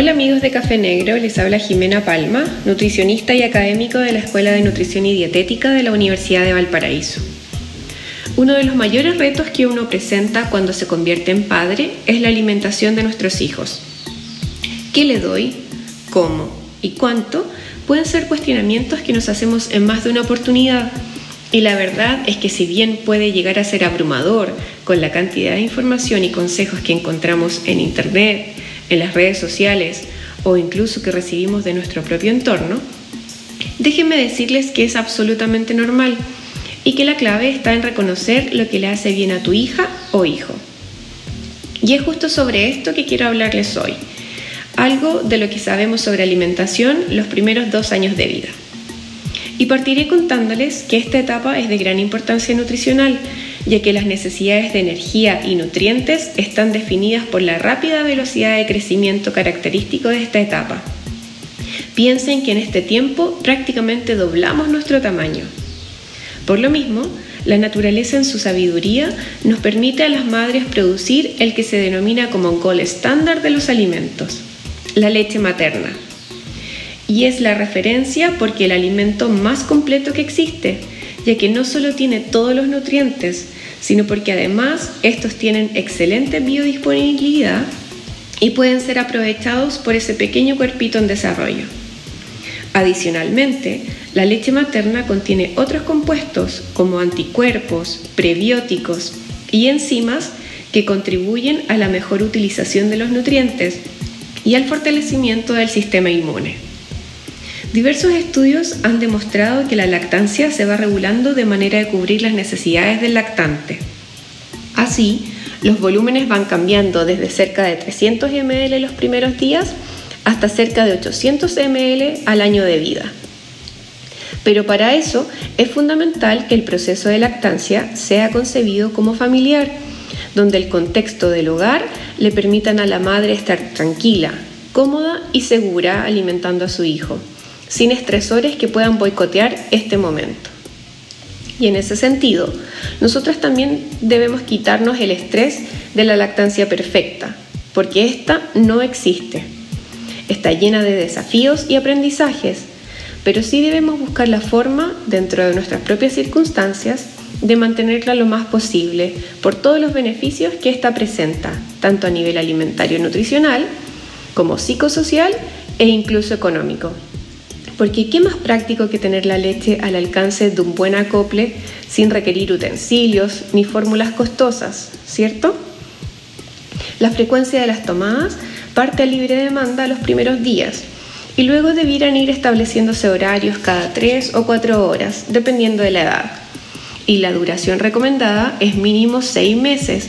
Hola amigos de Café Negro, les habla Jimena Palma, nutricionista y académico de la Escuela de Nutrición y Dietética de la Universidad de Valparaíso. Uno de los mayores retos que uno presenta cuando se convierte en padre es la alimentación de nuestros hijos. ¿Qué le doy? ¿Cómo? ¿Y cuánto? Pueden ser cuestionamientos que nos hacemos en más de una oportunidad. Y la verdad es que si bien puede llegar a ser abrumador con la cantidad de información y consejos que encontramos en Internet, en las redes sociales o incluso que recibimos de nuestro propio entorno, déjenme decirles que es absolutamente normal y que la clave está en reconocer lo que le hace bien a tu hija o hijo. Y es justo sobre esto que quiero hablarles hoy, algo de lo que sabemos sobre alimentación los primeros dos años de vida. Y partiré contándoles que esta etapa es de gran importancia nutricional, ya que las necesidades de energía y nutrientes están definidas por la rápida velocidad de crecimiento característico de esta etapa. Piensen que en este tiempo prácticamente doblamos nuestro tamaño. Por lo mismo, la naturaleza en su sabiduría nos permite a las madres producir el que se denomina como un gol estándar de los alimentos, la leche materna. Y es la referencia porque el alimento más completo que existe, ya que no solo tiene todos los nutrientes, sino porque además estos tienen excelente biodisponibilidad y pueden ser aprovechados por ese pequeño cuerpito en desarrollo. Adicionalmente, la leche materna contiene otros compuestos como anticuerpos, prebióticos y enzimas que contribuyen a la mejor utilización de los nutrientes y al fortalecimiento del sistema inmune. Diversos estudios han demostrado que la lactancia se va regulando de manera de cubrir las necesidades del lactante. Así, los volúmenes van cambiando desde cerca de 300 ml los primeros días hasta cerca de 800 ml al año de vida. Pero para eso es fundamental que el proceso de lactancia sea concebido como familiar, donde el contexto del hogar le permitan a la madre estar tranquila, cómoda y segura alimentando a su hijo sin estresores que puedan boicotear este momento. Y en ese sentido, nosotros también debemos quitarnos el estrés de la lactancia perfecta, porque esta no existe. Está llena de desafíos y aprendizajes, pero sí debemos buscar la forma, dentro de nuestras propias circunstancias, de mantenerla lo más posible por todos los beneficios que esta presenta, tanto a nivel alimentario y nutricional, como psicosocial e incluso económico. Porque qué más práctico que tener la leche al alcance de un buen acople sin requerir utensilios ni fórmulas costosas, ¿cierto? La frecuencia de las tomadas parte a libre demanda los primeros días y luego debieran ir estableciéndose horarios cada 3 o 4 horas, dependiendo de la edad. Y la duración recomendada es mínimo 6 meses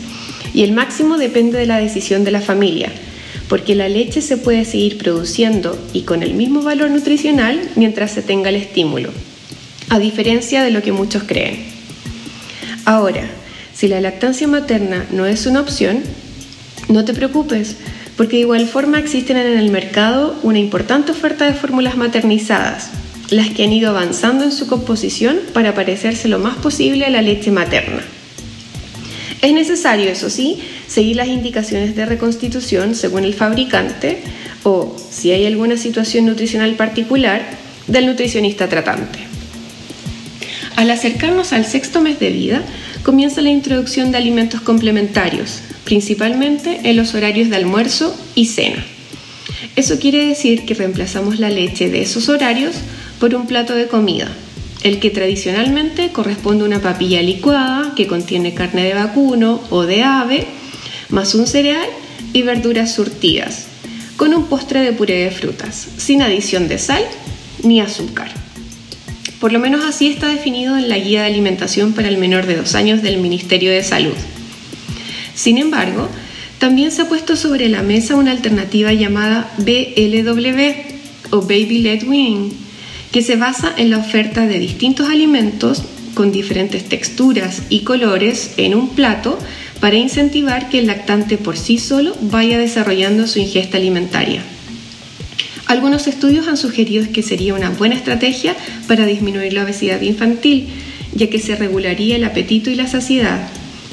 y el máximo depende de la decisión de la familia, porque la leche se puede seguir produciendo y con el mismo valor nutricional mientras se tenga el estímulo, a diferencia de lo que muchos creen. Ahora, si la lactancia materna no es una opción, no te preocupes, porque de igual forma existen en el mercado una importante oferta de fórmulas maternizadas, las que han ido avanzando en su composición para parecerse lo más posible a la leche materna. Es necesario, eso sí, seguir las indicaciones de reconstitución según el fabricante o, si hay alguna situación nutricional particular, del nutricionista tratante. Al acercarnos al sexto mes de vida, comienza la introducción de alimentos complementarios, principalmente en los horarios de almuerzo y cena. Eso quiere decir que reemplazamos la leche de esos horarios por un plato de comida, el que tradicionalmente corresponde a una papilla licuada que contiene carne de vacuno o de ave, más un cereal y verduras surtidas, con un postre de puré de frutas, sin adición de sal ni azúcar. Por lo menos así está definido en la guía de alimentación para el menor de dos años del Ministerio de Salud. Sin embargo, también se ha puesto sobre la mesa una alternativa llamada BLW o Baby Led Weaning, que se basa en la oferta de distintos alimentos con diferentes texturas y colores en un plato para incentivar que el lactante por sí solo vaya desarrollando su ingesta alimentaria. Algunos estudios han sugerido que sería una buena estrategia para disminuir la obesidad infantil, ya que se regularía el apetito y la saciedad,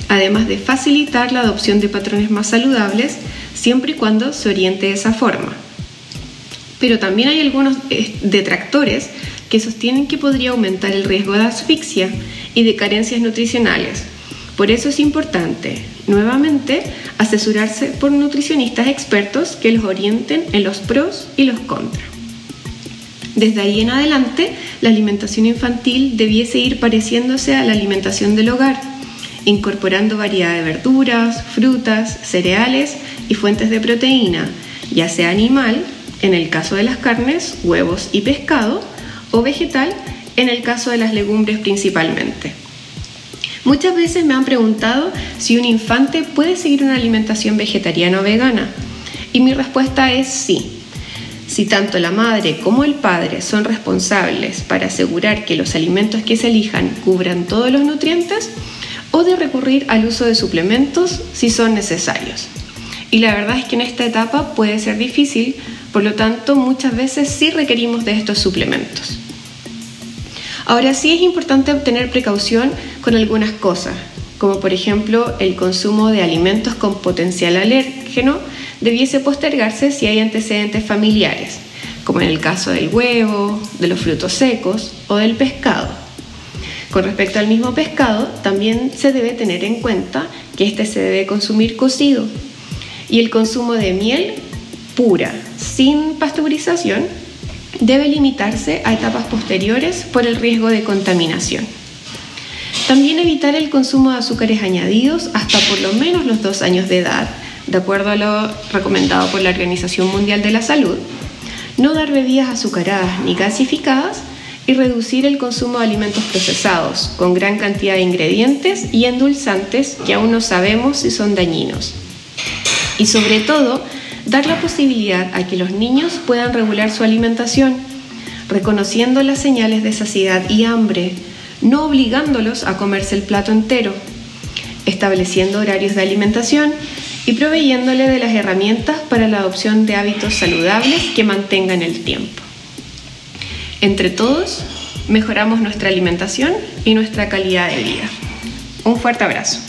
además de facilitar la adopción de patrones más saludables, siempre y cuando se oriente de esa forma. Pero también hay algunos eh, detractores que sostienen que podría aumentar el riesgo de asfixia y de carencias nutricionales. Por eso es importante, nuevamente, asesorarse por nutricionistas expertos que los orienten en los pros y los contras. Desde ahí en adelante, la alimentación infantil debiese ir pareciéndose a la alimentación del hogar, incorporando variedad de verduras, frutas, cereales y fuentes de proteína, ya sea animal, en el caso de las carnes, huevos y pescado, o vegetal, en el caso de las legumbres principalmente. Muchas veces me han preguntado si un infante puede seguir una alimentación vegetariana o vegana, y mi respuesta es sí. Si tanto la madre como el padre son responsables para asegurar que los alimentos que se elijan cubran todos los nutrientes, o de recurrir al uso de suplementos si son necesarios. Y la verdad es que en esta etapa puede ser difícil, por lo tanto muchas veces sí requerimos de estos suplementos. Ahora sí es importante obtener precaución con algunas cosas, como por ejemplo el consumo de alimentos con potencial alérgeno debiese postergarse si hay antecedentes familiares, como en el caso del huevo, de los frutos secos o del pescado. Con respecto al mismo pescado, también se debe tener en cuenta que este se debe consumir cocido y el consumo de miel pura, sin pasteurización, debe limitarse a etapas posteriores por el riesgo de contaminación. También evitar el consumo de azúcares añadidos hasta por lo menos los dos años de edad, de acuerdo a lo recomendado por la Organización Mundial de la Salud. No dar bebidas azucaradas ni gasificadas y reducir el consumo de alimentos procesados con gran cantidad de ingredientes y endulzantes que aún no sabemos si son dañinos. Y sobre todo, dar la posibilidad a que los niños puedan regular su alimentación, reconociendo las señales de saciedad y hambre, no obligándolos a comerse el plato entero, estableciendo horarios de alimentación y proveyéndole de las herramientas para la adopción de hábitos saludables que mantengan el tiempo. Entre todos, mejoramos nuestra alimentación y nuestra calidad de vida. Un fuerte abrazo.